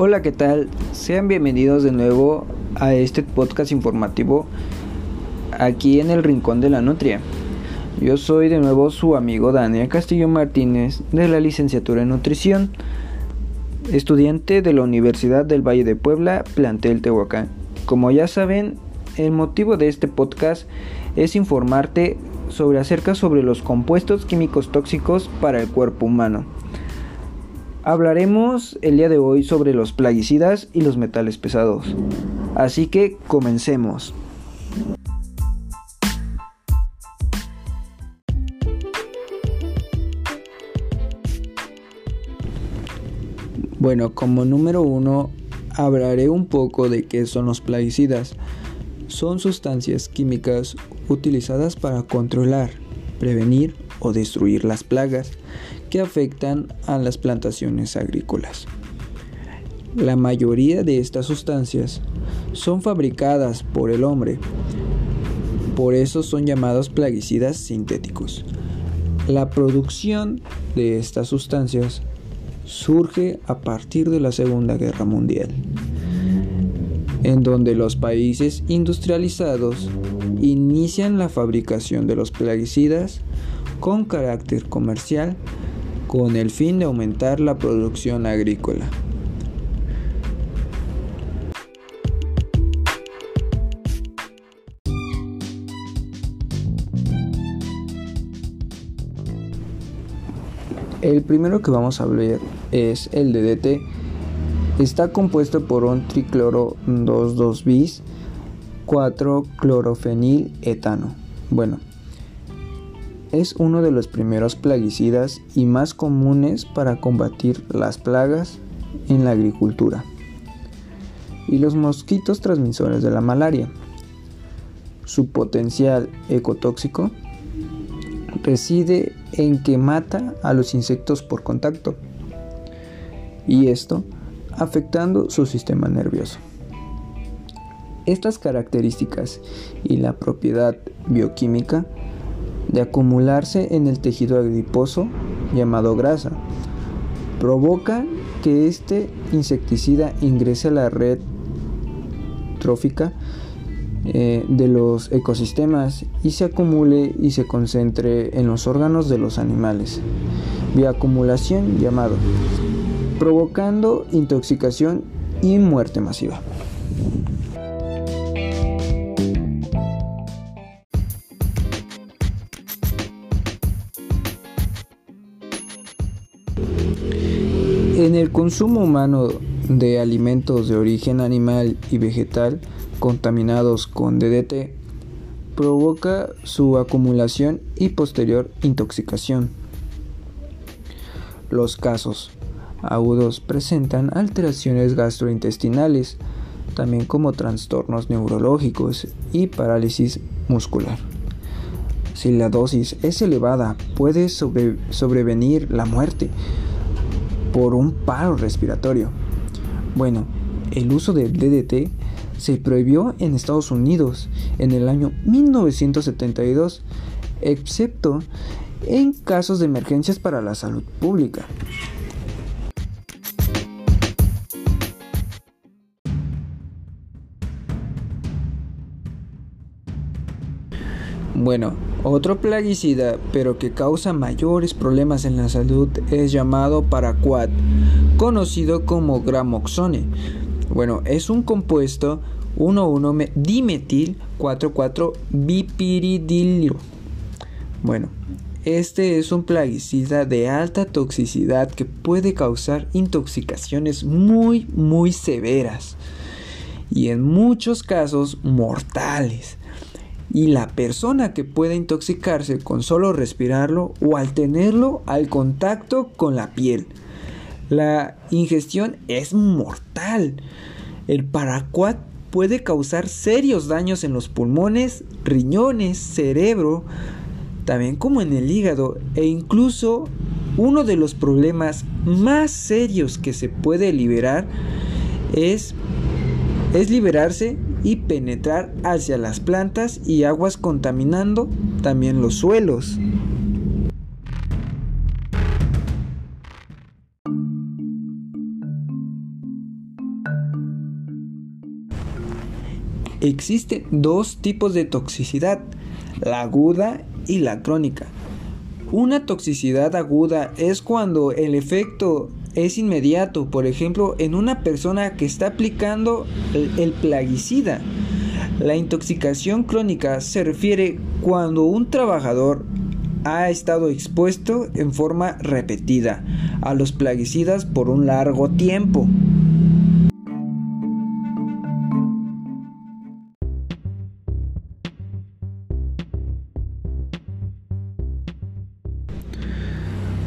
Hola, ¿qué tal? Sean bienvenidos de nuevo a este podcast informativo aquí en el Rincón de la Nutria. Yo soy de nuevo su amigo Daniel Castillo Martínez de la licenciatura en nutrición, estudiante de la Universidad del Valle de Puebla, plantel Tehuacán. Como ya saben, el motivo de este podcast es informarte sobre acerca sobre los compuestos químicos tóxicos para el cuerpo humano. Hablaremos el día de hoy sobre los plaguicidas y los metales pesados. Así que comencemos. Bueno, como número uno, hablaré un poco de qué son los plaguicidas. Son sustancias químicas utilizadas para controlar, prevenir o destruir las plagas que afectan a las plantaciones agrícolas. La mayoría de estas sustancias son fabricadas por el hombre, por eso son llamados plaguicidas sintéticos. La producción de estas sustancias surge a partir de la Segunda Guerra Mundial, en donde los países industrializados inician la fabricación de los plaguicidas con carácter comercial con el fin de aumentar la producción agrícola. El primero que vamos a hablar es el DDT. Está compuesto por un tricloro 2,2 bis 4 clorofenil etano. Bueno, es uno de los primeros plaguicidas y más comunes para combatir las plagas en la agricultura y los mosquitos transmisores de la malaria. Su potencial ecotóxico reside en que mata a los insectos por contacto y esto afectando su sistema nervioso. Estas características y la propiedad bioquímica de acumularse en el tejido adiposo llamado grasa. Provoca que este insecticida ingrese a la red trófica eh, de los ecosistemas y se acumule y se concentre en los órganos de los animales. Bioacumulación llamado, provocando intoxicación y muerte masiva. Consumo humano de alimentos de origen animal y vegetal contaminados con DDT provoca su acumulación y posterior intoxicación. Los casos agudos presentan alteraciones gastrointestinales, también como trastornos neurológicos y parálisis muscular. Si la dosis es elevada, puede sobrevenir la muerte por un paro respiratorio. Bueno, el uso del DDT se prohibió en Estados Unidos en el año 1972, excepto en casos de emergencias para la salud pública. Bueno, otro plaguicida, pero que causa mayores problemas en la salud, es llamado paraquat, conocido como gramoxone. Bueno, es un compuesto 1,1 dimetil 4,4 bipiridilio. Bueno, este es un plaguicida de alta toxicidad que puede causar intoxicaciones muy, muy severas y en muchos casos mortales y la persona que puede intoxicarse con solo respirarlo o al tenerlo al contacto con la piel. La ingestión es mortal. El paraquat puede causar serios daños en los pulmones, riñones, cerebro, también como en el hígado e incluso uno de los problemas más serios que se puede liberar es, es liberarse y penetrar hacia las plantas y aguas contaminando también los suelos. Existen dos tipos de toxicidad, la aguda y la crónica. Una toxicidad aguda es cuando el efecto es inmediato, por ejemplo, en una persona que está aplicando el, plaguicida. La intoxicación crónica se refiere cuando un trabajador ha estado expuesto en forma repetida a los plaguicidas por un largo tiempo.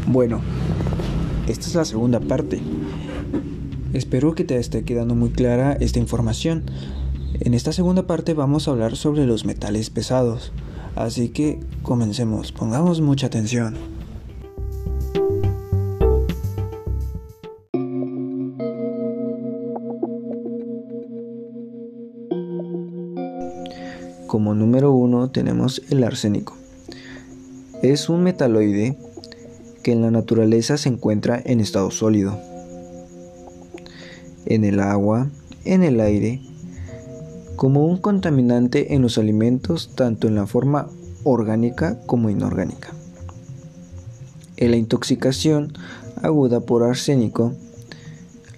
Bueno, esta es la segunda parte. Espero que te esté quedando muy clara esta información. En esta segunda parte vamos a hablar sobre los metales pesados. Así que comencemos, pongamos mucha atención. Como número uno tenemos el arsénico. Es un metaloide que en la naturaleza se encuentra en estado sólido, en el agua, en el aire, como un contaminante en los alimentos tanto en la forma orgánica como inorgánica. En la intoxicación aguda por arsénico,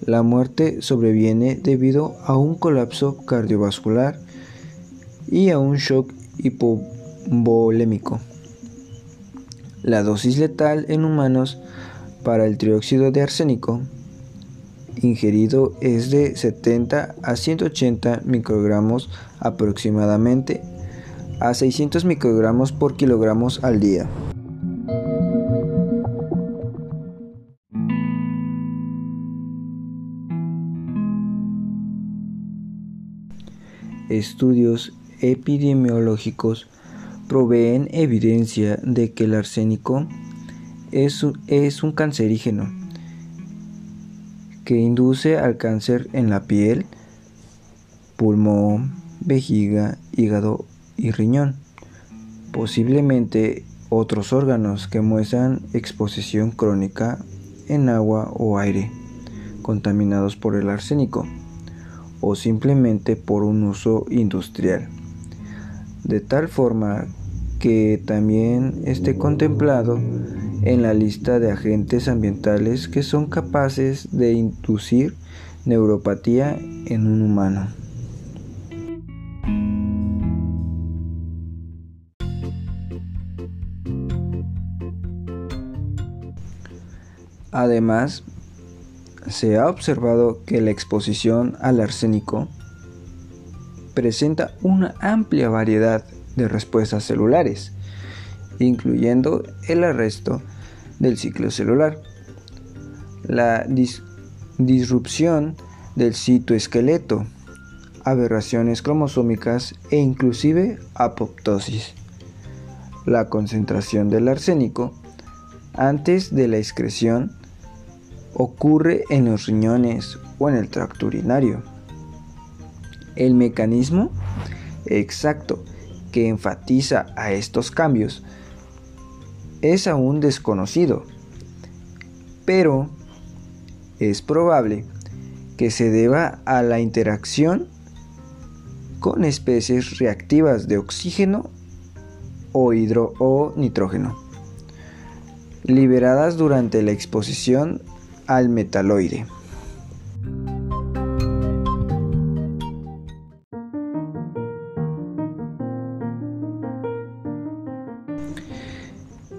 la muerte sobreviene debido a un colapso cardiovascular y a un shock hipovolémico. La dosis letal en humanos para el trióxido de arsénico ingerido es de 70 a 180 microgramos aproximadamente a 600 microgramos por kilogramos al día. Estudios epidemiológicos proveen evidencia de que el arsénico es, un cancerígeno que induce al cáncer en la piel, pulmón, vejiga, hígado y riñón. Posiblemente otros órganos que muestran exposición crónica en agua o aire contaminados por el arsénico o simplemente por un uso industrial de tal forma que también esté contemplado en la lista de agentes ambientales que son capaces de inducir neuropatía en un humano. Además, se ha observado que la exposición al arsénico presenta una amplia variedad de respuestas celulares, incluyendo el arresto del ciclo celular, la disrupción del citoesqueleto, aberraciones cromosómicas e inclusive apoptosis. La concentración del arsénico antes de la excreción ocurre en los riñones o en el tracto urinario el mecanismo exacto que enfatiza a estos cambios es aún desconocido, pero es probable que se deba a la interacción con especies reactivas de oxígeno o, hidro o nitrógeno, liberadas durante la exposición al metaloide.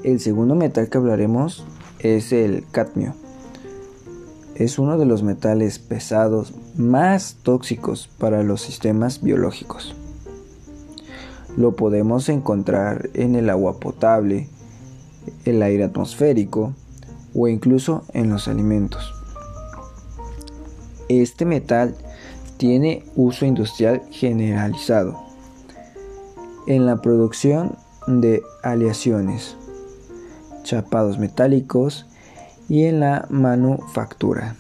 El segundo metal que hablaremos es el cadmio. Es uno de los metales pesados más tóxicos para los sistemas biológicos. Lo podemos encontrar en el agua potable, el aire atmosférico o incluso en los alimentos. Este metal tiene uso industrial generalizado en la producción de aleaciones chapados metálicos y en la manufactura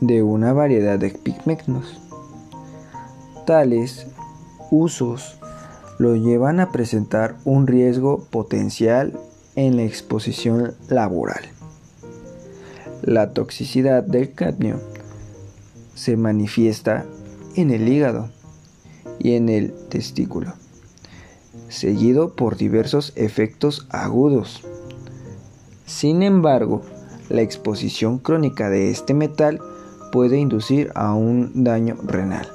de una variedad de pigmentos. Tales usos lo llevan a presentar un riesgo potencial en la exposición laboral. La toxicidad del cadmio se manifiesta en el hígado y en el testículo, seguido por diversos efectos agudos. Sin embargo, la exposición crónica de este metal puede inducir a un daño renal.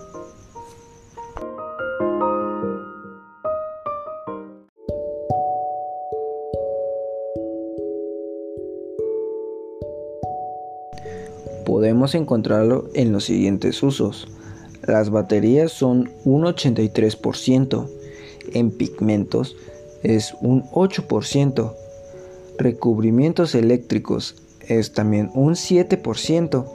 Podemos encontrarlo en los siguientes usos. Las baterías son un 83%, en pigmentos es un 8%, recubrimientos eléctricos es también un 7%,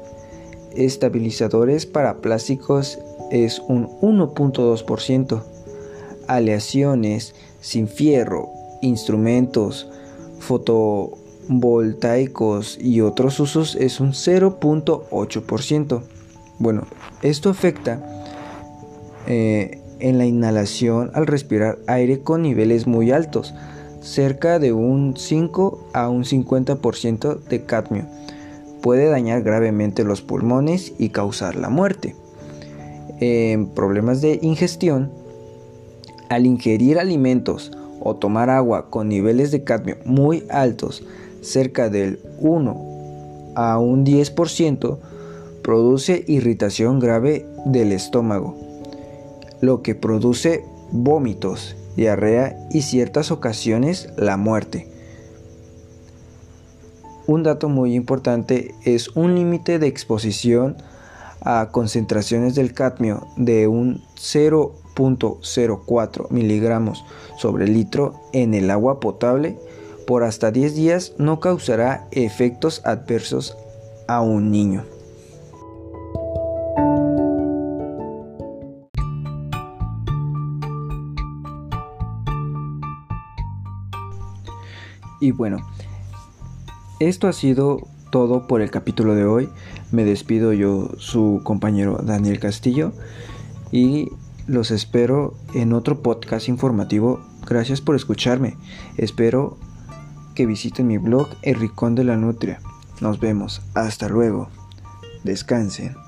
estabilizadores para plásticos es un 1.2%, aleaciones sin fierro, instrumentos, fotovoltaicos y otros usos es un 0.8%. Bueno, esto afecta eh, en la inhalación al respirar aire con niveles muy altos, cerca de un 5 a un 50% de cadmio. Puede dañar gravemente los pulmones y causar la muerte. En problemas de ingestión, al ingerir alimentos o tomar agua con niveles de cadmio muy altos, cerca del 1 a un 10%, produce irritación grave del estómago, lo que produce vómitos, diarrea y ciertas ocasiones la muerte. Un dato muy importante es un límite de exposición a concentraciones del cadmio de un 0.04 miligramos sobre litro en el agua potable por hasta 10 días no causará efectos adversos a un niño. Y bueno, esto ha sido todo por el capítulo de hoy. Me despido yo, su compañero Daniel Castillo, y los espero en otro podcast informativo. Gracias por escucharme. Espero que visiten mi blog El Ricón de la Nutria. Nos vemos. Hasta luego. Descansen.